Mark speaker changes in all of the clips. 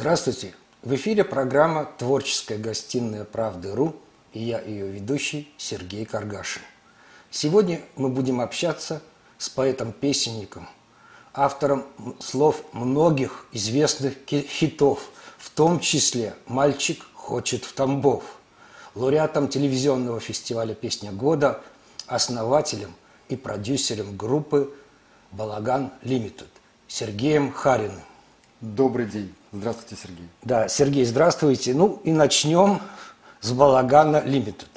Speaker 1: Здравствуйте! В эфире программа «Творческая гостиная правды.ру» и я ее ведущий Сергей Каргашин. Сегодня мы будем общаться с поэтом-песенником, автором слов многих известных хитов, в том числе «Мальчик хочет в Тамбов», лауреатом телевизионного фестиваля «Песня года», основателем и продюсером группы «Балаган Лимитед» Сергеем Хариным.
Speaker 2: Добрый день. Здравствуйте, Сергей.
Speaker 1: Да, Сергей, здравствуйте. Ну и начнем с балагана Limited.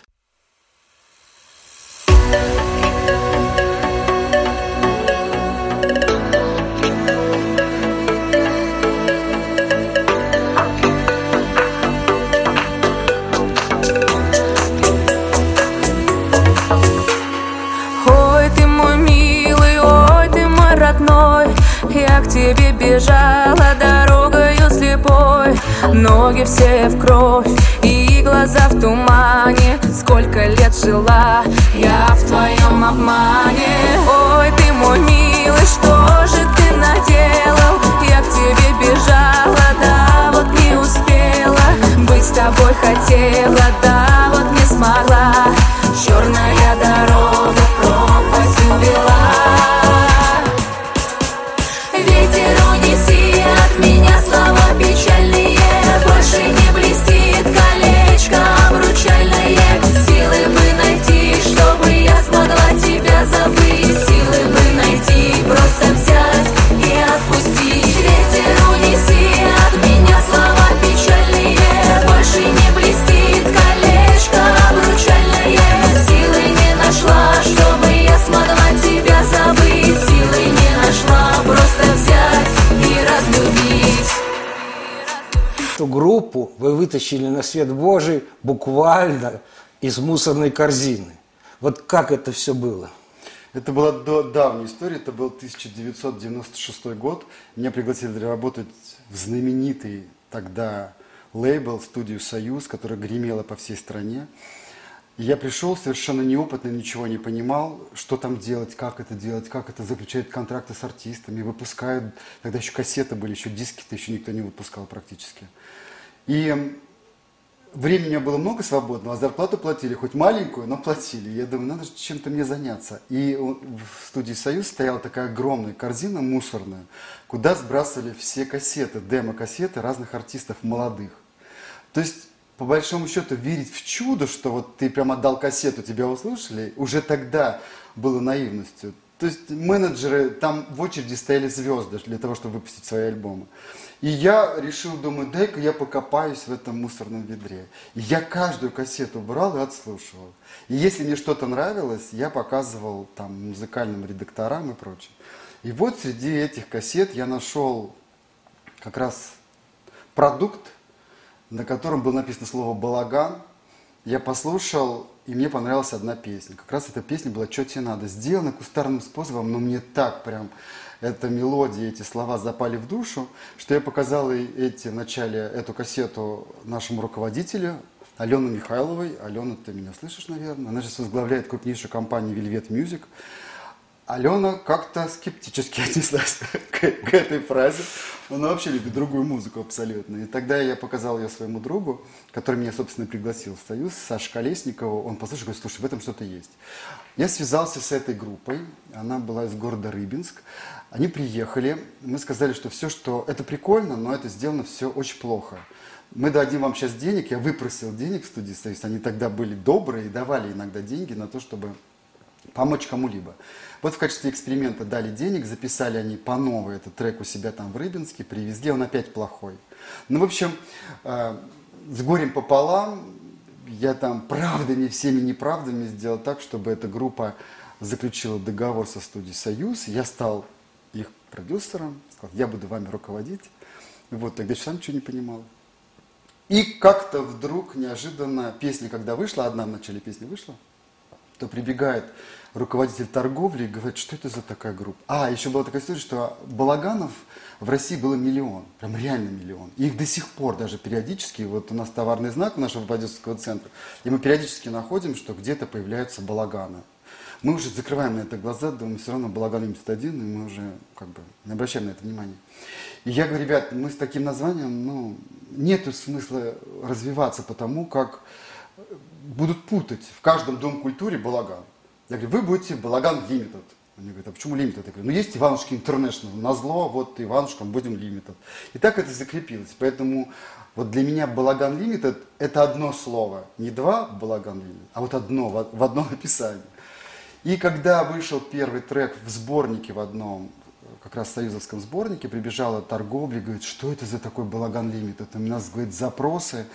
Speaker 3: Тебе бежала дорогою слепой. Ноги все в кровь и глаза в тумане. Сколько лет жила я в твоем обмане. Ой, ты мой милый, что же ты наделал? Я к тебе бежала, да вот не успела. Быть с тобой хотела, да
Speaker 1: вытащили на свет Божий буквально из мусорной корзины. Вот как это все было?
Speaker 2: Это была давняя история, это был 1996 год. Меня пригласили работать в знаменитый тогда лейбл, студию «Союз», которая гремела по всей стране. Я пришел совершенно неопытный, ничего не понимал, что там делать, как это делать, как это заключают контракты с артистами, выпускают. Тогда еще кассеты были, еще диски-то еще никто не выпускал практически. И Времени у меня было много свободного, а зарплату платили, хоть маленькую, но платили. Я думаю, надо чем-то мне заняться. И в студии «Союз» стояла такая огромная корзина мусорная, куда сбрасывали все кассеты, демо-кассеты разных артистов молодых. То есть, по большому счету, верить в чудо, что вот ты прям отдал кассету, тебя услышали, уже тогда было наивностью. То есть менеджеры, там в очереди стояли звезды для того, чтобы выпустить свои альбомы. И я решил, думаю, дай-ка я покопаюсь в этом мусорном ведре. И я каждую кассету брал и отслушивал. И если мне что-то нравилось, я показывал там музыкальным редакторам и прочее. И вот среди этих кассет я нашел как раз продукт, на котором было написано слово «балаган». Я послушал, и мне понравилась одна песня. Как раз эта песня была «Чё тебе надо?». Сделана кустарным способом, но мне так прям эта мелодия, эти слова запали в душу, что я показал эти, в начале эту кассету нашему руководителю, Алену Михайловой. Алена, ты меня слышишь, наверное? Она сейчас возглавляет крупнейшую компанию Velvet Music. Алена как-то скептически отнеслась к, к этой фразе. Она вообще любит другую музыку абсолютно. И тогда я показал ее своему другу, который меня, собственно, пригласил в Союз, Саш Колесникову. Он послушал, говорит, слушай, в этом что-то есть. Я связался с этой группой. Она была из города Рыбинск. Они приехали. Мы сказали, что все, что... Это прикольно, но это сделано все очень плохо. Мы дадим вам сейчас денег. Я выпросил денег в студии Союз. Они тогда были добрые и давали иногда деньги на то, чтобы помочь кому-либо. Вот в качестве эксперимента дали денег, записали они по новой этот трек у себя там в Рыбинске, привезли, он опять плохой. Ну, в общем, э, с горем пополам, я там правдами, всеми неправдами сделал так, чтобы эта группа заключила договор со студией «Союз». Я стал их продюсером, сказал, я буду вами руководить. Вот, тогда еще сам ничего не понимал. И как-то вдруг, неожиданно, песня, когда вышла, одна в начале песни вышла, то прибегает руководитель торговли и говорит, что это за такая группа. А, еще была такая история, что балаганов в России было миллион, прям реально миллион. И их до сих пор даже периодически, вот у нас товарный знак нашего продюсерского центра, и мы периодически находим, что где-то появляются балаганы. Мы уже закрываем на это глаза, думаем, все равно балаган лимитед один, и мы уже как бы не обращаем на это внимания. И я говорю, ребят, мы с таким названием, ну, нету смысла развиваться потому, как будут путать в каждом дом культуре балаган. Я говорю, вы будете балаган лимитед. Они говорят, а почему лимитед? Я говорю, ну есть Иванушки Интернешнл, на зло, вот Иванушкам будем лимитед. И так это закрепилось. Поэтому вот для меня балаган лимитед это одно слово. Не два балаган лимитед, а вот одно, в одном описании. И когда вышел первый трек в сборнике в одном, как раз в союзовском сборнике, прибежала торговля, говорит, что это за такой балаган лимитед? У нас, говорит, запросы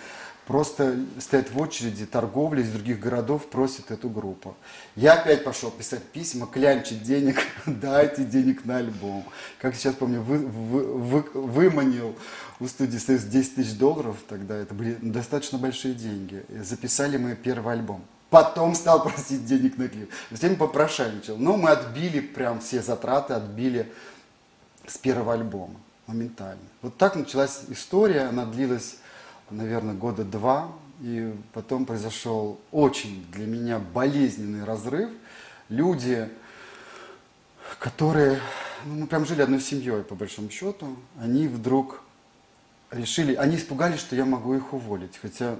Speaker 2: просто стоят в очереди, торговли из других городов просят эту группу. Я опять пошел писать письма, клянчить денег, дайте денег на альбом. Как сейчас помню, вы, вы, вы, выманил у студии «Союз» 10 тысяч долларов, тогда это были достаточно большие деньги. Записали мы первый альбом. Потом стал просить денег на клип. Затем попрошайничал. Но мы отбили прям все затраты, отбили с первого альбома моментально. Вот так началась история, она длилась наверное, года два, и потом произошел очень для меня болезненный разрыв. Люди, которые, ну, мы прям жили одной семьей, по большому счету, они вдруг решили, они испугались, что я могу их уволить. Хотя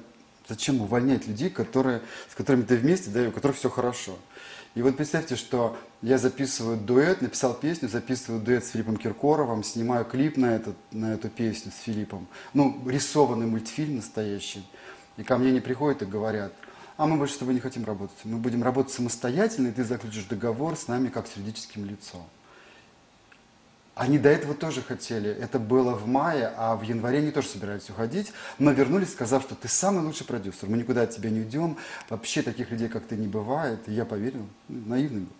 Speaker 2: зачем увольнять людей, которые, с которыми ты вместе, да, и у которых все хорошо. И вот представьте, что я записываю дуэт, написал песню, записываю дуэт с Филиппом Киркоровым, снимаю клип на, этот, на эту песню с Филиппом. Ну, рисованный мультфильм настоящий. И ко мне не приходят и говорят, а мы больше с тобой не хотим работать. Мы будем работать самостоятельно, и ты заключишь договор с нами как с юридическим лицом. Они до этого тоже хотели. Это было в мае, а в январе они тоже собирались уходить. Но вернулись, сказав, что ты самый лучший продюсер. Мы никуда от тебя не уйдем. Вообще таких людей, как ты, не бывает. И я поверил. Наивный был.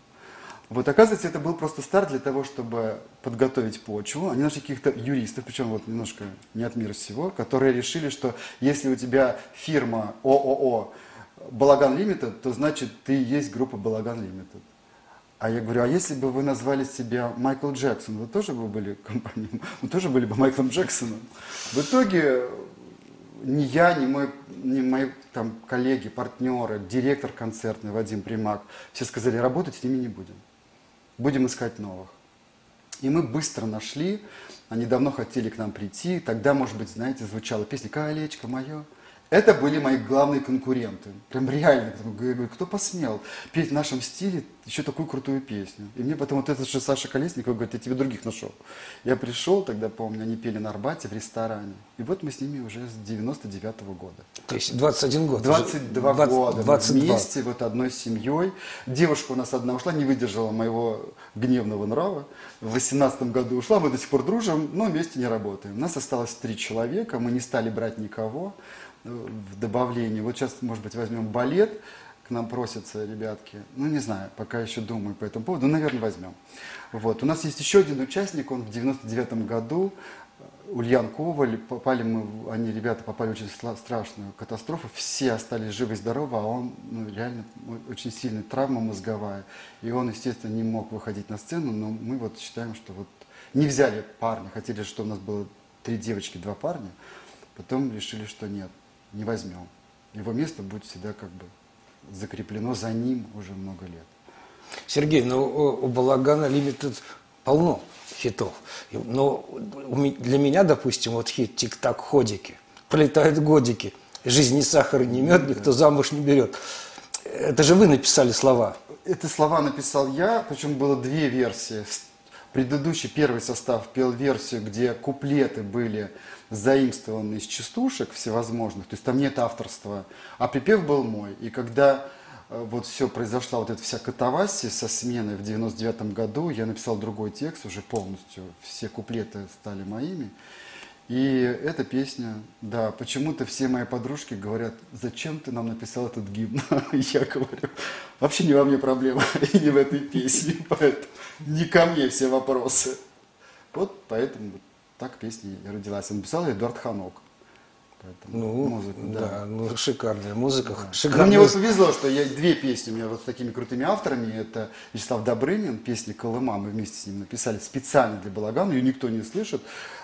Speaker 2: Вот, оказывается, это был просто старт для того, чтобы подготовить почву. Они нашли каких-то юристов, причем вот немножко не от мира всего, которые решили, что если у тебя фирма ООО Балаган Лимитед, то значит ты есть группа Балаган Лимитед. А я говорю, а если бы вы назвали себя Майкл Джексон, вы тоже бы были компанией, вы тоже были бы Майклом Джексоном. В итоге ни я, ни, мой, ни мои там, коллеги, партнеры, директор концертный Вадим Примак, все сказали, работать с ними не будем. Будем искать новых. И мы быстро нашли, они давно хотели к нам прийти, тогда, может быть, знаете, звучала песня «Колечко мое», это были мои главные конкуренты. Прям реально. Я говорю, кто посмел петь в нашем стиле еще такую крутую песню? И мне потом вот этот же Саша Колесников говорит, я тебе других нашел. Я пришел, тогда помню, они пели на Арбате в ресторане. И вот мы с ними уже с 99 -го года.
Speaker 1: То есть 21 год?
Speaker 2: 22 20, года. 22. вместе, вот одной семьей. Девушка у нас одна ушла, не выдержала моего гневного нрава. В 18 году ушла, мы до сих пор дружим, но вместе не работаем. У нас осталось три человека, мы не стали брать никого в добавлении. Вот сейчас, может быть, возьмем балет, к нам просятся ребятки. Ну, не знаю, пока еще думаю по этому поводу, но, наверное, возьмем. Вот. У нас есть еще один участник, он в 99 году, Ульян Коваль, попали мы, они, ребята, попали в очень страшную катастрофу, все остались живы и здоровы, а он, ну, реально, очень сильная травма мозговая, и он, естественно, не мог выходить на сцену, но мы вот считаем, что вот не взяли парня, хотели, что у нас было три девочки, два парня, потом решили, что нет не возьмем. Его место будет всегда как бы закреплено за ним уже много лет.
Speaker 1: Сергей, ну у Балагана Лимитед полно хитов. Но для меня, допустим, вот хит «Тик-так ходики», пролетают годики, жизнь не сахар и не мед, никто замуж не берет. Это же вы написали слова.
Speaker 2: Это слова написал я, причем было две версии. Предыдущий первый состав пел версию, где куплеты были заимствованы из частушек всевозможных, то есть там нет авторства, а припев был мой. И когда э, вот все произошла, вот эта вся катавасия со сменой в 99 году, я написал другой текст уже полностью, все куплеты стали моими. И эта песня, да, почему-то все мои подружки говорят, зачем ты нам написал этот гимн? Я говорю, вообще не во мне проблема, и не в этой песне, поэтому не ко мне все вопросы. Вот поэтому так песня и родилась. Написал Эдуард Ханок.
Speaker 1: Поэтому ну, музыка, да. да, ну шикарная музыка. Да.
Speaker 2: Шикарная. Но мне вот повезло, что я две песни у меня вот с такими крутыми авторами. Это Вячеслав Добрынин, песня Колыма, мы вместе с ним написали специально для Балагана, ее никто не слышит.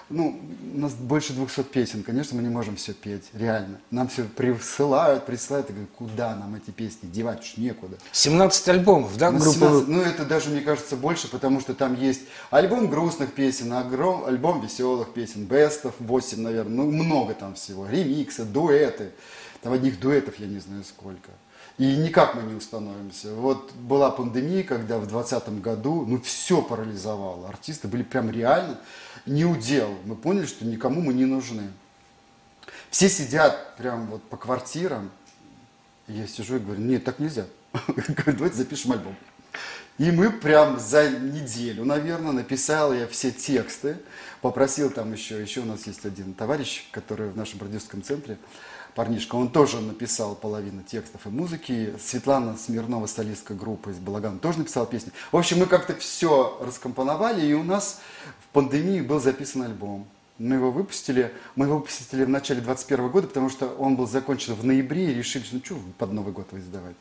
Speaker 2: Ну, у нас больше 200 песен, конечно, мы не можем все петь, реально. Нам все присылают, присылают, и говорят, куда нам эти песни девать, уж некуда.
Speaker 1: 17 альбомов, да,
Speaker 2: Ну,
Speaker 1: группы?
Speaker 2: 17, ну, это даже, мне кажется, больше, потому что там есть альбом грустных песен, огром- альбом веселых песен, бестов 8, наверное, ну, много там всего, ремиксы, дуэты. Там одних дуэтов я не знаю сколько. И никак мы не установимся. Вот была пандемия, когда в 2020 году, ну, все парализовало. Артисты были прям реально не удел. Мы поняли, что никому мы не нужны. Все сидят прям вот по квартирам. Я сижу и говорю, нет, так нельзя. Говорю, давайте запишем альбом. И мы прям за неделю, наверное, написал я все тексты, попросил там еще, еще у нас есть один товарищ, который в нашем продюсерском центре, парнишка, он тоже написал половину текстов и музыки. Светлана Смирнова, солистка группы из Балагана, тоже написала песни. В общем, мы как-то все раскомпоновали, и у нас в пандемии был записан альбом. Мы его выпустили, мы его выпустили в начале 21 года, потому что он был закончен в ноябре, и решили, ну что под Новый год вы издавать.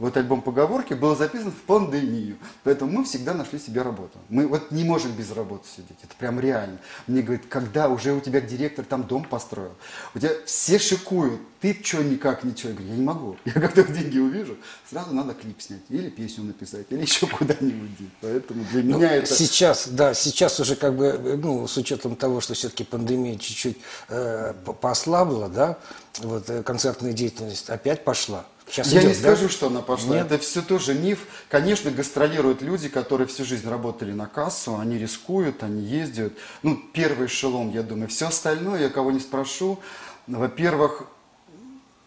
Speaker 2: Вот альбом «Поговорки» был записан в пандемию, поэтому мы всегда нашли себе работу. Мы вот не можем без работы сидеть, это прям реально. Мне говорят, когда уже у тебя директор там дом построил, у тебя все шикуют, ты что никак ничего? Я говорю, я не могу. Я как только деньги увижу, сразу надо клип снять, или песню написать, или еще куда-нибудь. Поэтому для
Speaker 1: Ну,
Speaker 2: меня это...
Speaker 1: Сейчас, да, сейчас уже как бы, ну, с учетом того, что все-таки пандемия чуть-чуть э, по- послабла, да, вот э, концертная деятельность опять пошла. Сейчас
Speaker 2: Я
Speaker 1: идет,
Speaker 2: не
Speaker 1: да?
Speaker 2: скажу, что она пошла.
Speaker 1: Нет?
Speaker 2: Это все тоже миф. Конечно, гастролируют люди, которые всю жизнь работали на кассу, они рискуют, они ездят. Ну, первый эшелон, я думаю. Все остальное, я кого не спрошу. Во-первых,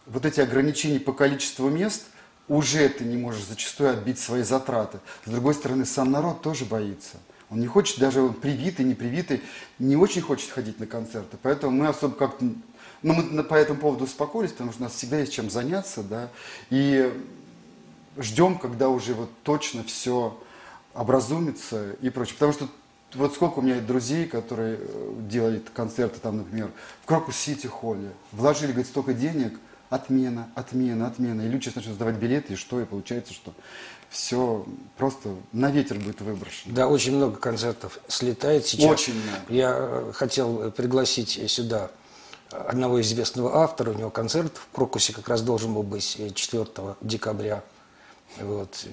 Speaker 2: вот эти ограничения по количеству мест, уже ты не можешь зачастую отбить свои затраты. С другой стороны, сам народ тоже боится. Он не хочет, даже он привитый, не привитый, не очень хочет ходить на концерты. Поэтому мы особо как-то... Ну, мы по этому поводу успокоились, потому что у нас всегда есть чем заняться, да. И ждем, когда уже вот точно все образумится и прочее. Потому что вот сколько у меня друзей, которые э, делали концерты там, например, в Крокус-Сити холле, вложили, говорит, столько денег, отмена, отмена, отмена. И люди сейчас начнут сдавать билеты, и что? И получается, что все просто на ветер будет выброшено.
Speaker 1: Да, очень много концертов слетает сейчас.
Speaker 2: Очень много.
Speaker 1: Я э, хотел пригласить сюда одного известного автора. У него концерт в Крокусе как раз должен был быть э, 4 декабря. Вот.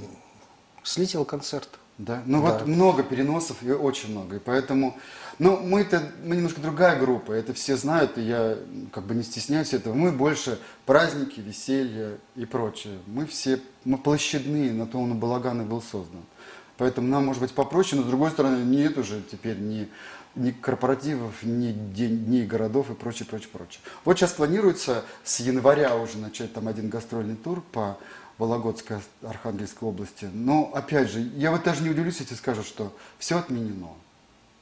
Speaker 1: Слетел концерт.
Speaker 2: Да, ну
Speaker 1: Да.
Speaker 2: вот много переносов и очень много, и поэтому, ну мы-то, мы немножко другая группа, это все знают, и я как бы не стесняюсь этого, мы больше праздники, веселье и прочее, мы все, мы площадные, на то он и балаган и был создан, поэтому нам может быть попроще, но с другой стороны нет уже теперь ни, ни корпоративов, ни дней городов и прочее, прочее, прочее. Вот сейчас планируется с января уже начать там один гастрольный тур по Вологодской, Архангельской области. Но, опять же, я вот даже не удивлюсь, если скажут, что все отменено.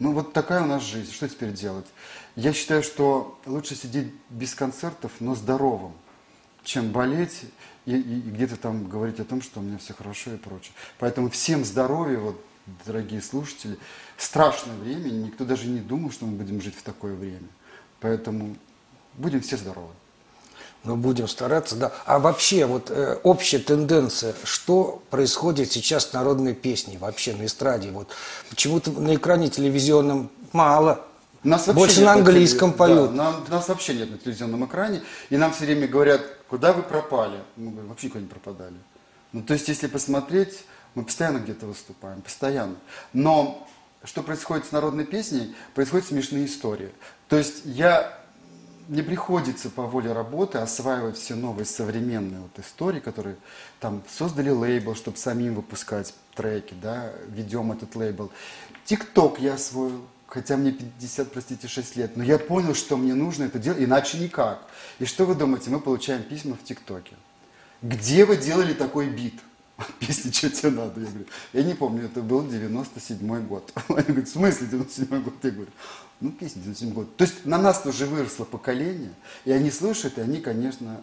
Speaker 2: Ну, вот такая у нас жизнь. Что теперь делать? Я считаю, что лучше сидеть без концертов, но здоровым, чем болеть и, и- и где-то там говорить о том, что у меня все хорошо и прочее. Поэтому всем здоровья, вот, дорогие слушатели. Страшное время, никто даже не думал, что мы будем жить в такое время. Поэтому будем все здоровы.
Speaker 1: Ну, будем стараться, да. А вообще, вот э, общая тенденция, что происходит сейчас с народной песней, вообще на эстраде? Вот почему-то на экране телевизионном мало.
Speaker 2: Нас
Speaker 1: Больше на английском
Speaker 2: да,
Speaker 1: поют.
Speaker 2: нам- нас вообще нет на телевизионном экране. И нам все время говорят, куда вы пропали? Мы говорим, вообще никуда не пропадали. Ну, то есть, если посмотреть, мы постоянно где-то выступаем, постоянно. Но что происходит с народной песней? Происходят смешные истории. То есть, я мне приходится по воле работы осваивать все новые современные вот истории, которые там создали лейбл, чтобы самим выпускать треки, да, ведем этот лейбл. Тикток я освоил, хотя мне 50, простите, 6 лет, но я понял, что мне нужно это делать, иначе никак. И что вы думаете, мы получаем письма в ТикТоке. Где вы делали такой бит? Песня «Что тебе надо?» Я говорю, я не помню, это был 97 год. Они говорят, в смысле 97 год? Я говорю, ну, песня 97 год. То есть на нас уже выросло поколение, и они слушают, и они, конечно,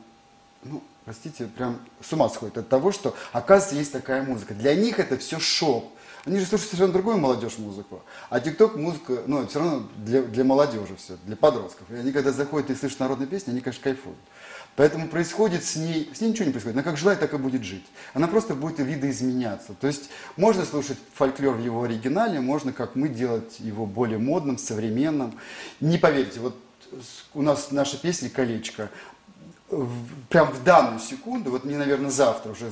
Speaker 2: ну, простите, прям с ума сходят от того, что, оказывается, есть такая музыка. Для них это все шоу. Они же слушают совершенно другую молодежь музыку. А ТикТок музыка, ну, все равно для, для молодежи все, для подростков. И они, когда заходят и слышат народные песни, они, конечно, кайфуют. Поэтому происходит с ней, с ней ничего не происходит. Она как желает, так и будет жить. Она просто будет видоизменяться. То есть можно слушать фольклор в его оригинале, можно, как мы, делать его более модным, современным. Не поверите, вот у нас наша песня «Колечко», прям в данную секунду, вот мне, наверное, завтра уже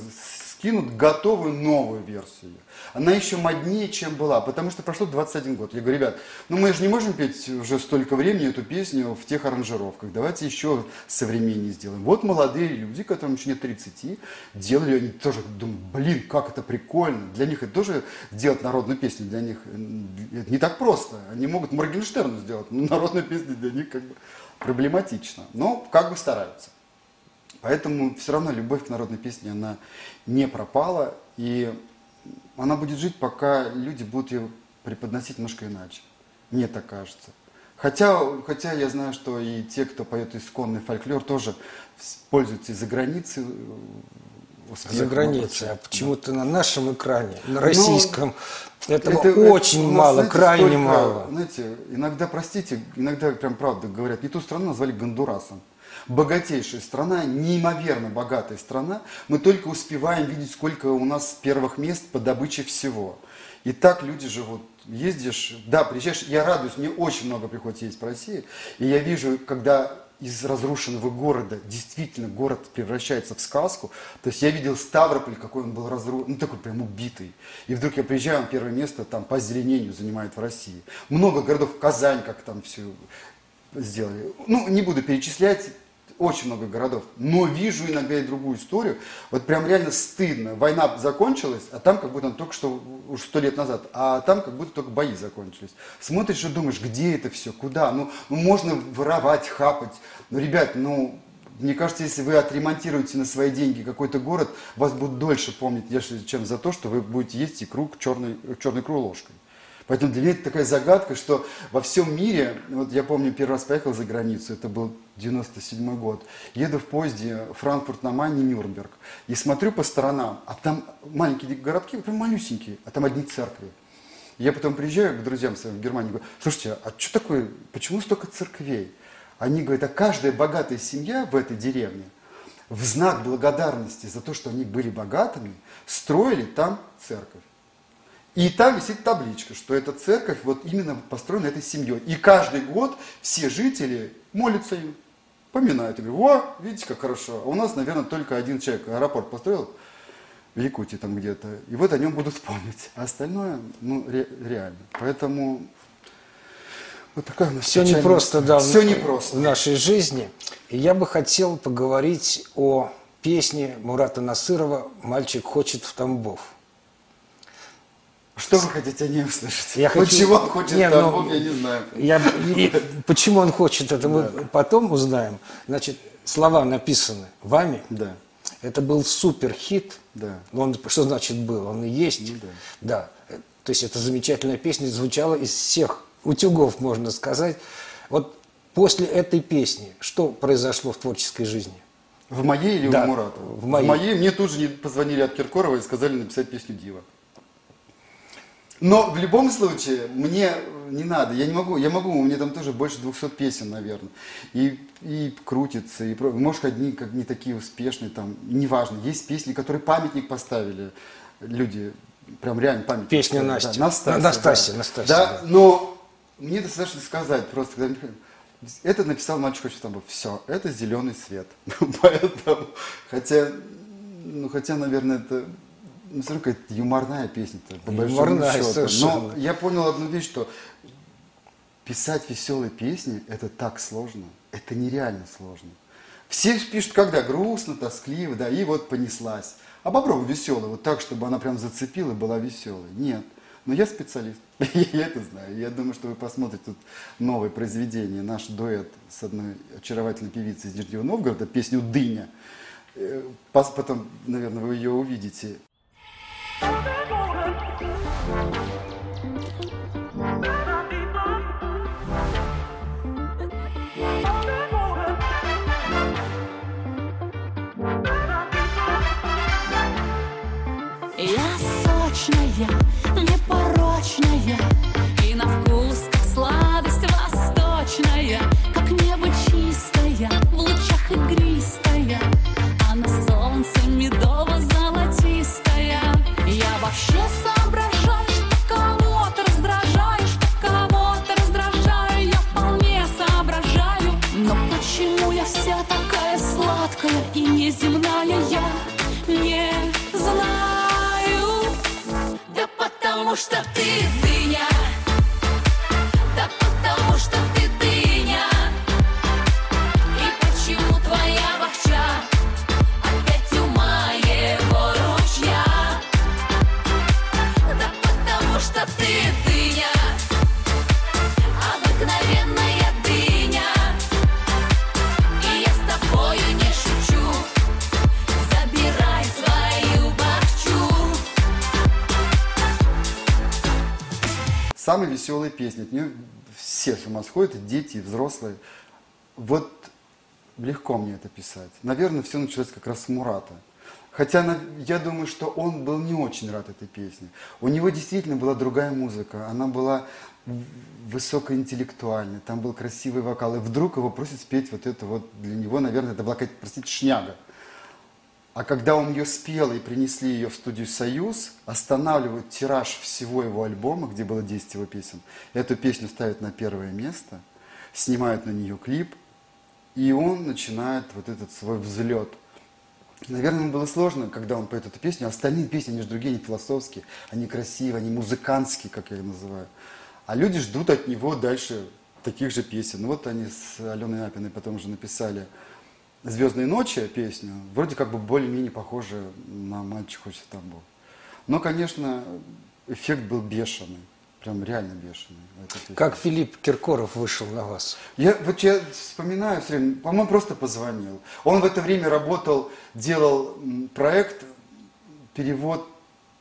Speaker 2: скинут готовую новую версию. Она еще моднее, чем была, потому что прошло 21 год. Я говорю, ребят, ну мы же не можем петь уже столько времени эту песню в тех аранжировках. Давайте еще современнее сделаем. Вот молодые люди, которым еще нет 30, делали, они тоже думают, блин, как это прикольно. Для них это тоже делать народную песню, для них это не так просто. Они могут Моргенштерну сделать, но народную песню для них как бы проблематично. Но как бы стараются. Поэтому все равно любовь к народной песне, она не пропала, и она будет жить, пока люди будут ее преподносить немножко иначе. Мне так кажется. Хотя, хотя я знаю, что и те, кто поет исконный фольклор, тоже пользуются из-за границы
Speaker 1: успехом. За границей, а почему-то да. на нашем экране, на российском,
Speaker 2: ну,
Speaker 1: этого это, очень это, мало, знаете, крайне
Speaker 2: столько,
Speaker 1: мало.
Speaker 2: Знаете, иногда, простите, иногда прям правда говорят, не ту страну назвали Гондурасом богатейшая страна, неимоверно богатая страна, мы только успеваем видеть, сколько у нас первых мест по добыче всего. И так люди живут. Ездишь, да, приезжаешь, я радуюсь, мне очень много приходится ездить по России, и я вижу, когда из разрушенного города действительно город превращается в сказку. То есть я видел Ставрополь, какой он был разрушен, ну такой прям убитый. И вдруг я приезжаю, он первое место там по озеленению занимает в России. Много городов, Казань, как там все сделали. Ну, не буду перечислять, очень много городов, но вижу иногда и другую историю. Вот прям реально стыдно. Война закончилась, а там как будто только что, уж сто лет назад, а там как будто только бои закончились. Смотришь и думаешь, где это все, куда? Ну, ну можно воровать, хапать. Ну, ребят, ну, мне кажется, если вы отремонтируете на свои деньги какой-то город, вас будут дольше помнить, чем за то, что вы будете есть икру черной, черной икру ложкой. Поэтому для меня это такая загадка, что во всем мире, вот я помню, первый раз поехал за границу, это был 97 год, еду в поезде Франкфурт на Майне, Нюрнберг, и смотрю по сторонам, а там маленькие городки, прям малюсенькие, а там одни церкви. Я потом приезжаю к друзьям своим в Германию, говорю, слушайте, а что такое, почему столько церквей? Они говорят, а каждая богатая семья в этой деревне в знак благодарности за то, что они были богатыми, строили там церковь. И там висит табличка, что эта церковь вот именно построена этой семьей. И каждый год все жители молятся им, поминают. И говорят, о, видите, как хорошо. А у нас, наверное, только один человек аэропорт построил в Якутии там где-то. И вот о нем будут помнить. А остальное, ну, ре- реально. Поэтому
Speaker 1: вот такая у нас Все не просто, да,
Speaker 2: Все не просто.
Speaker 1: в нашей жизни. И я бы хотел поговорить о песне Мурата Насырова «Мальчик хочет в Тамбов».
Speaker 2: Что вы хотите о ней услышать?
Speaker 1: Я хочу...
Speaker 2: Почему он хочет не, ну, я не знаю.
Speaker 1: Я... Почему он хочет, это мы да. потом узнаем. Значит, слова написаны вами.
Speaker 2: Да.
Speaker 1: Это был супер хит.
Speaker 2: Да.
Speaker 1: Он, что значит был? Он и есть.
Speaker 2: Ну,
Speaker 1: да. да. То есть это замечательная песня звучала из всех утюгов, можно сказать. Вот после этой песни что произошло в творческой жизни?
Speaker 2: В моей или
Speaker 1: да,
Speaker 2: у Мурата?
Speaker 1: В моей.
Speaker 2: В моей мне тут же позвонили от Киркорова и сказали написать песню «Дива». Но в любом случае, мне не надо, я не могу, я могу, у меня там тоже больше 200 песен, наверное. И, и крутится, и, может, одни как не такие успешные, там, неважно. Есть песни, которые памятник поставили люди, прям реально памятник.
Speaker 1: Песня Настя.
Speaker 2: Да, Настасья.
Speaker 1: Настасья,
Speaker 2: да.
Speaker 1: Настасья.
Speaker 2: Да, да, но мне достаточно сказать просто, когда это написал мальчик хочет там все, это зеленый свет. Поэтому, хотя, ну, хотя, наверное, это ну, все равно какая-то юморная песня-то, по
Speaker 1: юморная,
Speaker 2: счету.
Speaker 1: Совершенно.
Speaker 2: Но я понял одну вещь, что писать веселые песни – это так сложно, это нереально сложно. Все пишут, когда грустно, тоскливо, да, и вот понеслась. А попробуй веселую, вот так, чтобы она прям зацепила и была веселой. Нет. Но я специалист, я это знаю. Я думаю, что вы посмотрите тут новое произведение, наш дуэт с одной очаровательной певицей из Нижнего Новгорода, песню «Дыня». Э, потом, наверное, вы ее увидите.
Speaker 3: Я сочная, не
Speaker 2: Самые веселые песни. От нее все с ума сходят, дети, взрослые. Вот легко мне это писать. Наверное, все началось как раз с Мурата. Хотя я думаю, что он был не очень рад этой песне. У него действительно была другая музыка. Она была высокоинтеллектуальной. Там был красивый вокал. И вдруг его просят спеть вот это вот. Для него, наверное, это была какая-то, простите, шняга. А когда он ее спел и принесли ее в студию «Союз», останавливают тираж всего его альбома, где было 10 его песен. Эту песню ставят на первое место, снимают на нее клип, и он начинает вот этот свой взлет. Наверное, было сложно, когда он поет эту песню. Остальные песни, они же другие, они философские, они красивые, они музыкантские, как я их называю. А люди ждут от него дальше таких же песен. Ну вот они с Аленой Апиной потом уже написали «Звездные ночи» песню, вроде как бы более-менее похожая на «Мальчик хочет в Тамбов». Но, конечно, эффект был бешеный, прям реально бешеный.
Speaker 1: Как Филипп Киркоров вышел на вас?
Speaker 2: Я, вот я вспоминаю все время, по-моему, просто позвонил. Он в это время работал, делал проект, перевод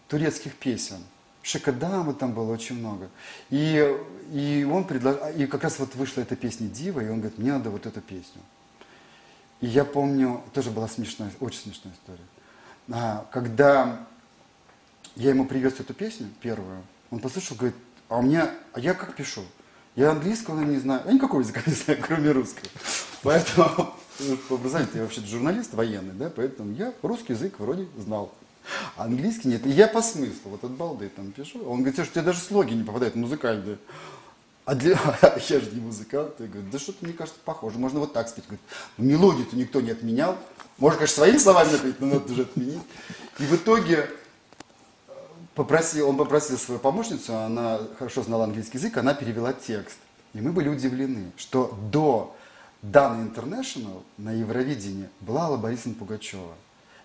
Speaker 2: турецких песен. Шикадамы там было очень много. И, и он предложил, и как раз вот вышла эта песня «Дива», и он говорит, мне надо вот эту песню. И я помню, тоже была смешная, очень смешная история. А, когда я ему привез эту песню, первую, он послушал, говорит, а у меня, а я как пишу? Я английского не знаю, я никакого языка не знаю, кроме русского. Поэтому, ну, по образованию я вообще журналист военный, да, поэтому я русский язык вроде знал. А английский нет. И я по смыслу, вот от балды там пишу. Он говорит, у тебя даже слоги не попадают музыкальные. А для... я же не музыкант. Я говорю, да что-то, мне кажется, похоже. Можно вот так спеть. Говорит, «Ну, мелодию-то никто не отменял. Можно, конечно, своими словами напеть, но надо же отменить. И в итоге э, попросил, он попросил свою помощницу, она хорошо знала английский язык, она перевела текст. И мы были удивлены, что до Даны International на Евровидении была Алла Борисовна Пугачева.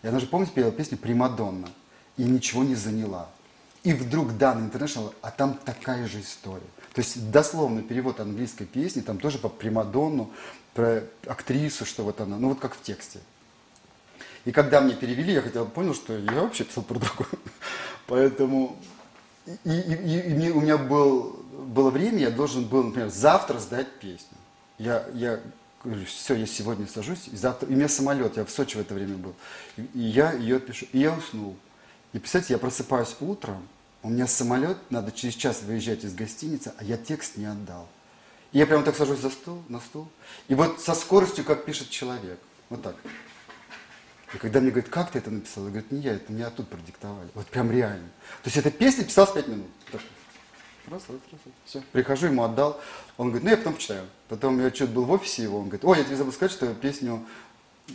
Speaker 2: И она же, помните, пела песню «Примадонна» и ничего не заняла. И вдруг Дана International, а там такая же история. То есть дословно перевод английской песни, там тоже по Примадонну, про актрису, что вот она, ну вот как в тексте. И когда мне перевели, я хотя понял, что я вообще писал про другое. Поэтому и, и- и- и у меня был, было время, я должен был, например, завтра сдать песню. Я, я говорю, все, я сегодня сажусь, и завтра, и у меня самолет, я в Сочи в это время был, и я ее пишу, и я уснул. И представьте, я просыпаюсь утром, у меня самолет, надо через час выезжать из гостиницы, а я текст не отдал. И я прямо так сажусь за стул, на стул, и вот со скоростью, как пишет человек, вот так. И когда мне говорят, как ты это написал, я говорю, не я, это мне оттуда продиктовали. Вот прям реально. То есть эта песня писалась пять минут. Так. Раз, раз, раз, раз. Все. Прихожу, ему отдал. Он говорит, ну я потом почитаю. Потом я что-то был в офисе его, он говорит, ой, я тебе забыл сказать, что песню,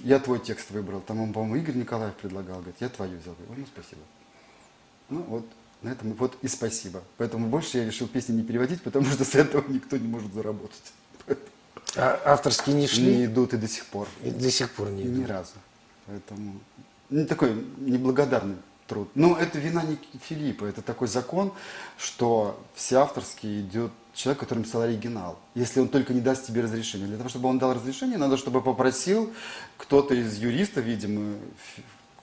Speaker 2: я твой текст выбрал. Там он, по-моему, Игорь Николаев предлагал. Говорит, я твою взял. Говорю, ну спасибо. Ну вот, на этом вот и спасибо. Поэтому больше я решил песни не переводить, потому что с этого никто не может заработать.
Speaker 1: А авторские не шли?
Speaker 2: Не идут и до сих пор.
Speaker 1: И до сих пор не
Speaker 2: Ни
Speaker 1: идут.
Speaker 2: разу. Поэтому ну, такой неблагодарный труд. Но это вина не Филиппа, это такой закон, что все авторские идет человек, который написал оригинал. Если он только не даст тебе разрешение. Для того, чтобы он дал разрешение, надо, чтобы попросил кто-то из юристов, видимо,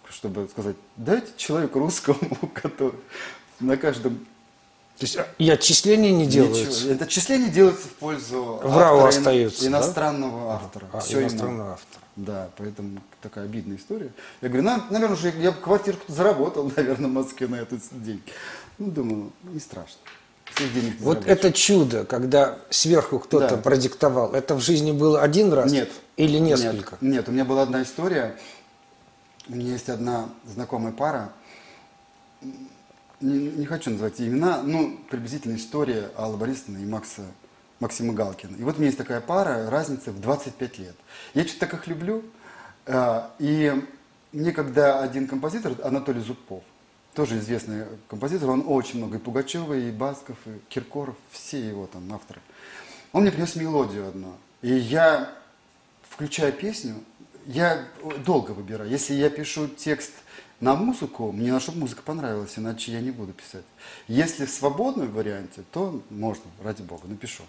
Speaker 2: чтобы сказать, дайте человеку русскому, который на каждом
Speaker 1: То есть а, и отчисления не делаются?
Speaker 2: Ничего. Это отчисление делается в пользу
Speaker 1: В РАО
Speaker 2: автора,
Speaker 1: остается, да?
Speaker 2: иностранного автора.
Speaker 1: А,
Speaker 2: Всё ему.
Speaker 1: иностранного автора.
Speaker 2: Да, поэтому такая обидная история. Я говорю, ну, наверное, уже я бы квартирку заработал, наверное, в Москве на этот день. Ну, думаю, не страшно.
Speaker 1: Вот это чудо, когда сверху кто-то
Speaker 2: Да.
Speaker 1: продиктовал, это в жизни было один раз?
Speaker 2: Нет.
Speaker 1: Или несколько?
Speaker 2: Нет, нет, у меня была одна история. У меня есть одна знакомая пара. Не, не хочу называть имена, ну, приблизительно история Аллы Борисовны и Макса Максима Галкина. И вот у меня есть такая пара, разница в 25 лет. Я что-то так их люблю. э, И мне когда один композитор, Анатолий Зубков, тоже известный композитор, он очень много и Пугачева, и Басков, и Киркоров, все его там авторы. Он мне принес мелодию одну. И я, включая песню, я долго выбираю. Если я пишу текст на музыку, мне чтобы музыка понравилась, иначе я не буду писать. Если в свободном варианте, то можно, ради бога, напишу.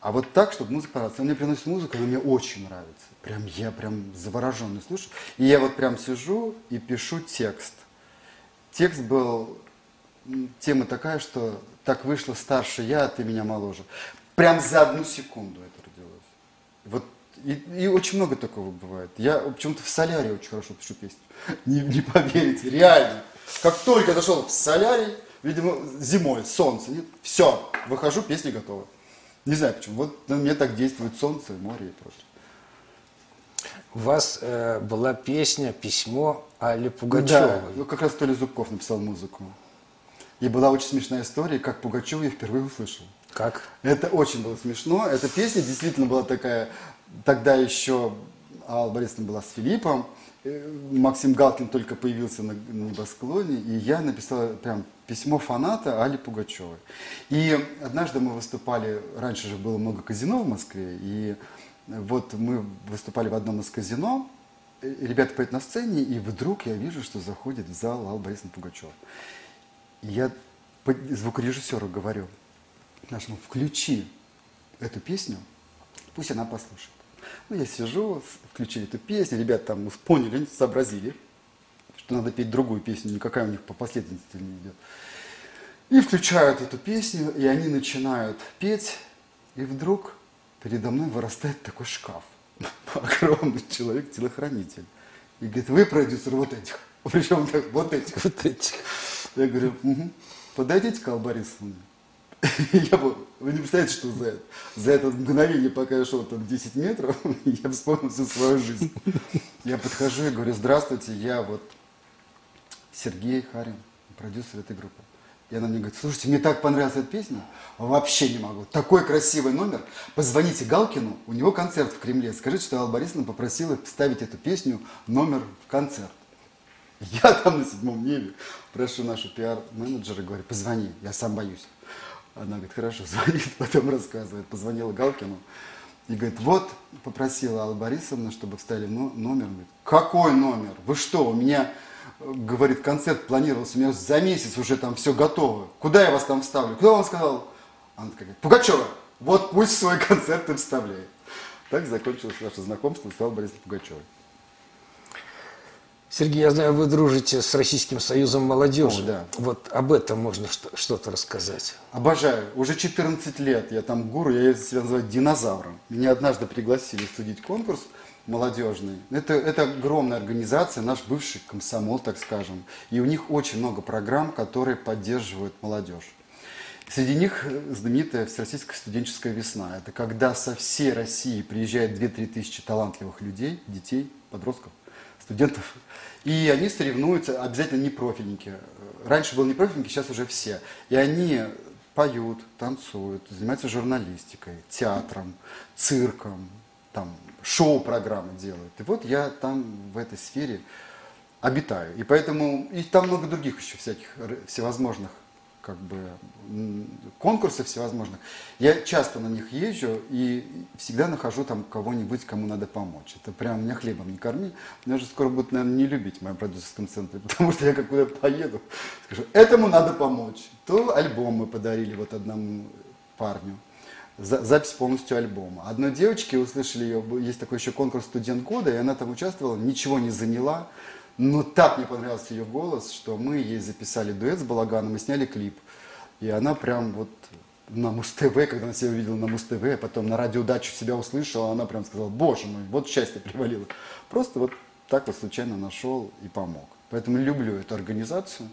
Speaker 2: А вот так, чтобы музыка понравилась. Он мне приносит музыку, она мне очень нравится. Прям я прям завороженный слушаю. И я вот прям сижу и пишу текст. Текст был, тема такая, что так вышло старше я, а ты меня моложе. Прям за одну секунду это родилось. Вот и, и очень много такого бывает. Я почему-то в солярии очень хорошо пишу песни. Не, не поверите, реально. Как только я зашел в солярий, видимо, зимой, солнце, нет, все, выхожу, песня готова. Не знаю почему. Вот на меня так действует солнце, море и прочее.
Speaker 1: У вас э, была песня, письмо Али
Speaker 2: Да,
Speaker 1: Пугачевой.
Speaker 2: ну, как раз Толя Зубков написал музыку. И была очень смешная история, как Пугачева я впервые услышал.
Speaker 1: Как?
Speaker 2: Это очень было смешно. Эта песня действительно была такая, тогда еще Алла Борисовна была с Филиппом, э, Максим Галкин только появился на, небосклоне, и я написала прям письмо фаната Али Пугачевой. И однажды мы выступали, раньше же было много казино в Москве, и вот мы выступали в одном из казино, э, ребята поют на сцене, и вдруг я вижу, что заходит в зал Алла Борисовна Пугачева. Я звукорежиссеру говорю, нашему, включи эту песню, пусть она послушает. Ну, я сижу, включили эту песню, ребята там поняли, сообразили, что надо петь другую песню, никакая у них по последовательности не идет. И включают эту песню, и они начинают петь, и вдруг передо мной вырастает такой шкаф. Огромный человек, телохранитель. И говорит, вы продюсер вот этих. Причем так, вот этих.
Speaker 1: Вот эти.
Speaker 2: Я говорю, «Мгм. подойдите к Алле Борисовне. Я бы, вы не представляете, что за это. За это мгновение, пока я шел там 10 метров, я вспомнил всю свою жизнь. Я подхожу и говорю, здравствуйте, я вот Сергей Харин, продюсер этой группы. И она мне говорит, слушайте, мне так понравилась эта песня, вообще не могу. Такой красивый номер. Позвоните Галкину, у него концерт в Кремле. Скажите, что Алла Борисовна попросила вставить эту песню номер в концерт. Я там на седьмом небе прошу нашу пиар-менеджера, говорю, позвони, я сам боюсь. Она говорит, хорошо, звонит, потом рассказывает. Позвонила Галкину и говорит, вот, попросила Алла Борисовна, чтобы вставили но- номер. Говорит, какой номер? Вы что, у меня, говорит, концерт планировался, у меня за месяц уже там все готово. Куда я вас там вставлю? Кто вам сказал? Она такая говорит, Пугачева, вот пусть свой концерт и вставляет. Так закончилось наше знакомство с Аллой Борисовной Пугачевой.
Speaker 1: Сергей, я знаю, вы дружите с Российским союзом молодежи.
Speaker 2: О, да.
Speaker 1: Вот об этом можно что- что-то рассказать.
Speaker 2: Обожаю. Уже 14 лет я там гуру, я себя называю динозавром. Меня однажды пригласили судить конкурс молодежный. Это, это огромная организация, наш бывший комсомол, так скажем. И у них очень много программ, которые поддерживают молодежь. Среди них э, знаменитая Всероссийская студенческая весна. Это когда со всей России приезжает 2-3 тысячи талантливых людей, детей, подростков, студентов. И они соревнуются, обязательно не профильники. Раньше были не профильники, сейчас уже все. И они поют, танцуют, занимаются журналистикой, театром, цирком, там, шоу-программы делают. И вот я там в этой сфере обитаю. И поэтому, и там много других еще всяких всевозможных как бы м, конкурсов всевозможных. Я часто на них езжу и всегда нахожу там кого-нибудь, кому надо помочь. Это прям меня хлебом не корми. Меня же скоро будут, наверное, не любить в моем продюсерском центре, потому что я как куда поеду, скажу, этому надо помочь. То альбом мы подарили вот одному парню. За- запись полностью альбома. Одной девочке услышали ее, есть такой еще конкурс «Студент года», и она там участвовала, ничего не заняла, но так мне понравился ее голос, что мы ей записали дуэт с Балаганом и сняли клип. И она прям вот на Муз-ТВ, когда она себя увидела на Муз-ТВ, а потом на радио «Дачу» себя услышала, она прям сказала, боже мой, вот счастье привалило. Просто вот так вот случайно нашел и помог. Поэтому люблю эту организацию.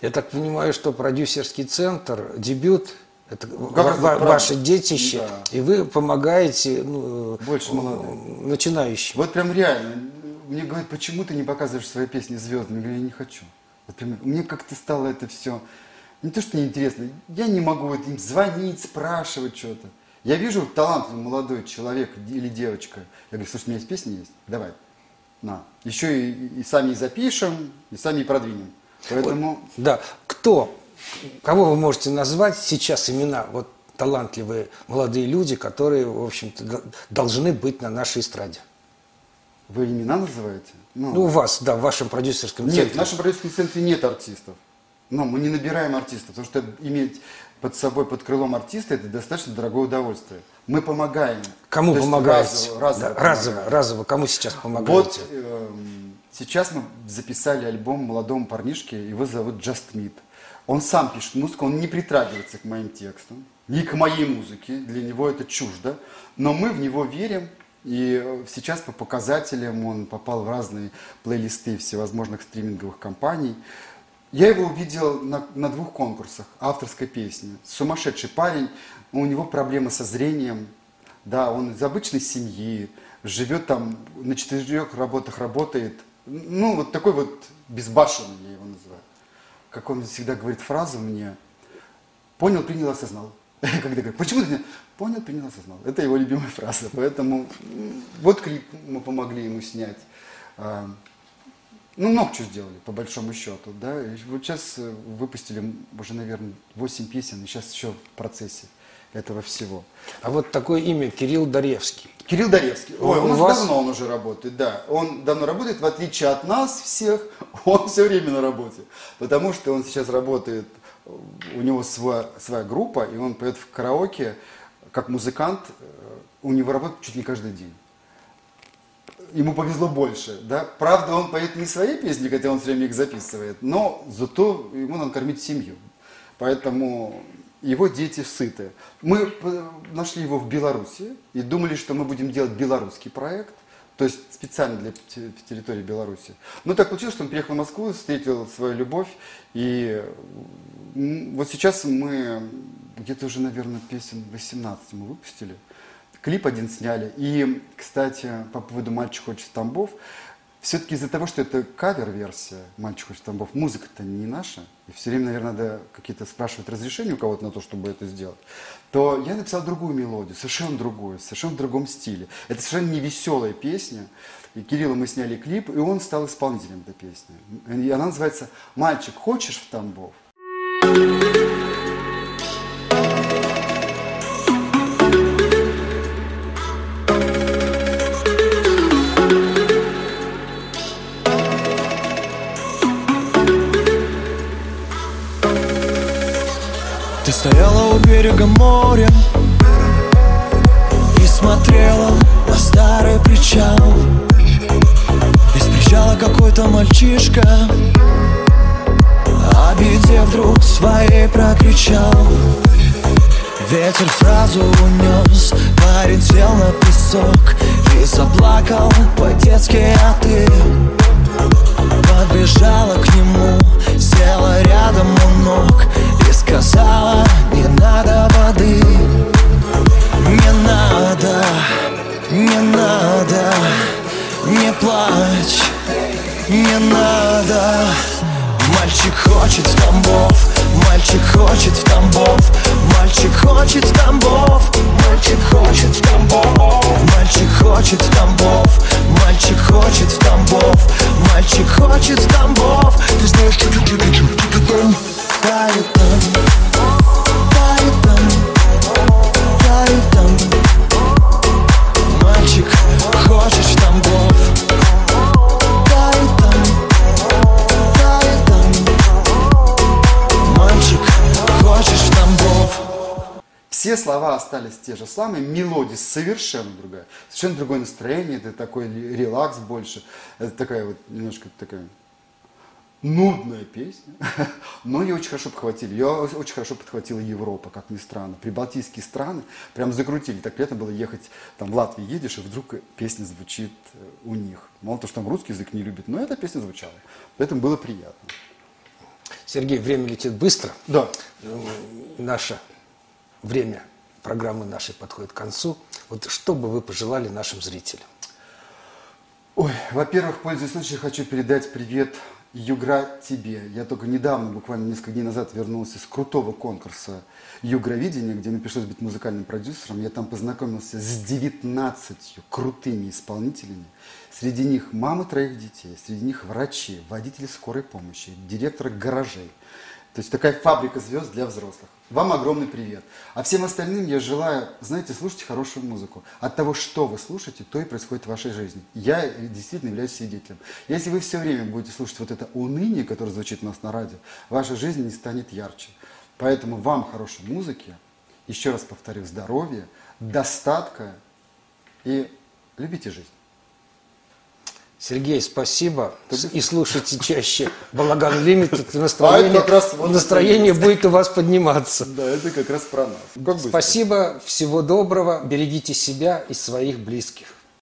Speaker 1: Я так понимаю, что продюсерский центр, дебют, это
Speaker 2: как
Speaker 1: ва- ваше детище,
Speaker 2: Да.
Speaker 1: и вы помогаете ну,
Speaker 2: Больше
Speaker 1: э,
Speaker 2: молодым.
Speaker 1: начинающим.
Speaker 2: Вот прям реально. Мне говорят, почему ты не показываешь свои песни звездами? Я говорю, я не хочу. Вот мне как-то стало это все не то, что неинтересно, я не могу вот им звонить, спрашивать что-то. Я вижу талантливый молодой человек или девочка. Я говорю, слушай, у меня есть песня есть, давай, на. Еще и, и сами запишем, и сами продвинем. Поэтому...
Speaker 1: Да. Кто, кого вы можете назвать сейчас имена, вот талантливые молодые люди, которые, в общем-то, должны быть на нашей эстраде?
Speaker 2: Вы имена называете?
Speaker 1: Ну, у вас, да, в вашем продюсерском
Speaker 2: Нет,
Speaker 1: центре.
Speaker 2: в нашем продюсерском центре нет артистов. Но мы не набираем артистов, потому что иметь под собой, под крылом артиста, это достаточно дорогое удовольствие. Мы помогаем.
Speaker 1: Кому помогаете?
Speaker 2: Разово, разово
Speaker 1: Да,
Speaker 2: помогаем.
Speaker 1: разово, разово. Кому сейчас помогаете?
Speaker 2: Вот эм, сейчас мы записали альбом молодому парнишке, его зовут Just Meet. Он сам пишет музыку, он не притрагивается к моим текстам, ни к моей музыке, для него это чуждо, но мы в него верим, и э, сейчас по показателям он попал в разные плейлисты всевозможных стриминговых компаний. Я его увидел на, на двух конкурсах авторской песни. Сумасшедший парень, у него проблемы со зрением, да, он из обычной семьи, живет там, на четырех работах работает. Ну, вот такой вот безбашенный, я его называю. Как он всегда говорит фразу мне, понял, принял, осознал. Когда говорит, почему ты не-?» понял, принял, осознал. Это его любимая фраза. Поэтому вот клип мы помогли ему снять. А, Ну, много чего сделали, по большому счету, да. Вот сейчас э, выпустили уже, наверное, 8 песен, и сейчас еще в процессе этого всего.
Speaker 1: А вот такое имя Кирилл Даревский.
Speaker 2: Кирилл Даревский. Ой,
Speaker 1: У
Speaker 2: у нас
Speaker 1: вас-
Speaker 2: давно он уже работает, да. Он давно работает, в отличие от нас всех, он все время на работе. Потому что он сейчас работает, у него своя, своя группа, и он поет в караоке, как музыкант, э, у него работает чуть не каждый день. Ему повезло больше, да. Правда, он поет не свои песни, хотя он все время их записывает, но зато ему надо кормить семью. Поэтому его дети сыты. Мы п- нашли его в Беларуси и думали, что мы будем делать белорусский проект, то есть специально для те- территории Беларуси. Но так получилось, что он приехал в Москву, встретил свою любовь, и вот сейчас мы где-то уже, наверное, песен 18 мы выпустили. Клип один сняли. И, кстати, по поводу «Мальчик хочет Тамбов», все-таки из-за того, что это кавер-версия «Мальчик хочет Тамбов», музыка-то не наша, и все время, наверное, надо какие-то спрашивать разрешения у кого-то на то, чтобы это сделать, то я написал другую мелодию, совершенно другую, совершенно в другом стиле. Это совершенно не веселая песня. И Кирилла мы сняли клип, и он стал исполнителем этой песни. И она называется «Мальчик, хочешь в Тамбов?»
Speaker 4: Ты стояла у берега моря И смотрела на старый причал. Из причала какой-то мальчишка О беде вдруг своей прокричал. Ветер фразу унес Парень сел на песок И заплакал по-детски, а ты Подбежала к нему, села рядом у ног И сказала, не надо воды Не надо, не надо, не плачь Не надо Мальчик хочет в Тамбов, мальчик хочет в Тамбов Мальчик хочет в Тамбов, мальчик хочет в Тамбов Мальчик хочет в Тамбов, мальчик хочет в Тамбов Мальчик хочет в Тамбов Ты знаешь, что ты там Тает там,
Speaker 2: Все слова остались те же самые, мелодия совершенно другая. Совершенно другое настроение, это такой релакс больше. Это такая вот немножко такая нудная песня, но ее очень хорошо подхватили. Ее очень хорошо подхватила Европа, как ни странно. Прибалтийские страны прям закрутили. Так приятно было ехать, там в Латвии едешь, и вдруг песня звучит э, у них. Мало того, что там русский язык не любит, но эта песня звучала. Поэтому было приятно.
Speaker 1: Сергей, время летит быстро.
Speaker 2: Да.
Speaker 1: Наше время программы нашей подходит к концу. Вот что бы вы пожелали нашим зрителям?
Speaker 2: Ой, во-первых, пользуясь случаем, хочу передать привет Югра тебе. Я только недавно, буквально несколько дней назад, вернулся с крутого конкурса Югровидения, где мне пришлось быть музыкальным продюсером. Я там познакомился с 19 крутыми исполнителями. Среди них мамы троих детей, среди них врачи, водители скорой помощи, директоры гаражей. То есть такая фабрика звезд для взрослых. Вам огромный привет. А всем остальным я желаю, знаете, слушайте хорошую музыку. От того, что вы слушаете, то и происходит в вашей жизни. Я действительно являюсь свидетелем. Если вы все время будете слушать вот это уныние, которое звучит у нас на радио, ваша жизнь не станет ярче. Поэтому вам хорошей музыки, еще раз повторю, здоровья, достатка и любите жизнь.
Speaker 1: Сергей, спасибо. И слушайте чаще Балаган Лимитед.
Speaker 2: А
Speaker 1: Настроение,
Speaker 2: как раз
Speaker 1: настроение будет у вас подниматься.
Speaker 2: Да, это как раз про нас. Как.
Speaker 1: Спасибо, всего доброго. Берегите себя и своих близких.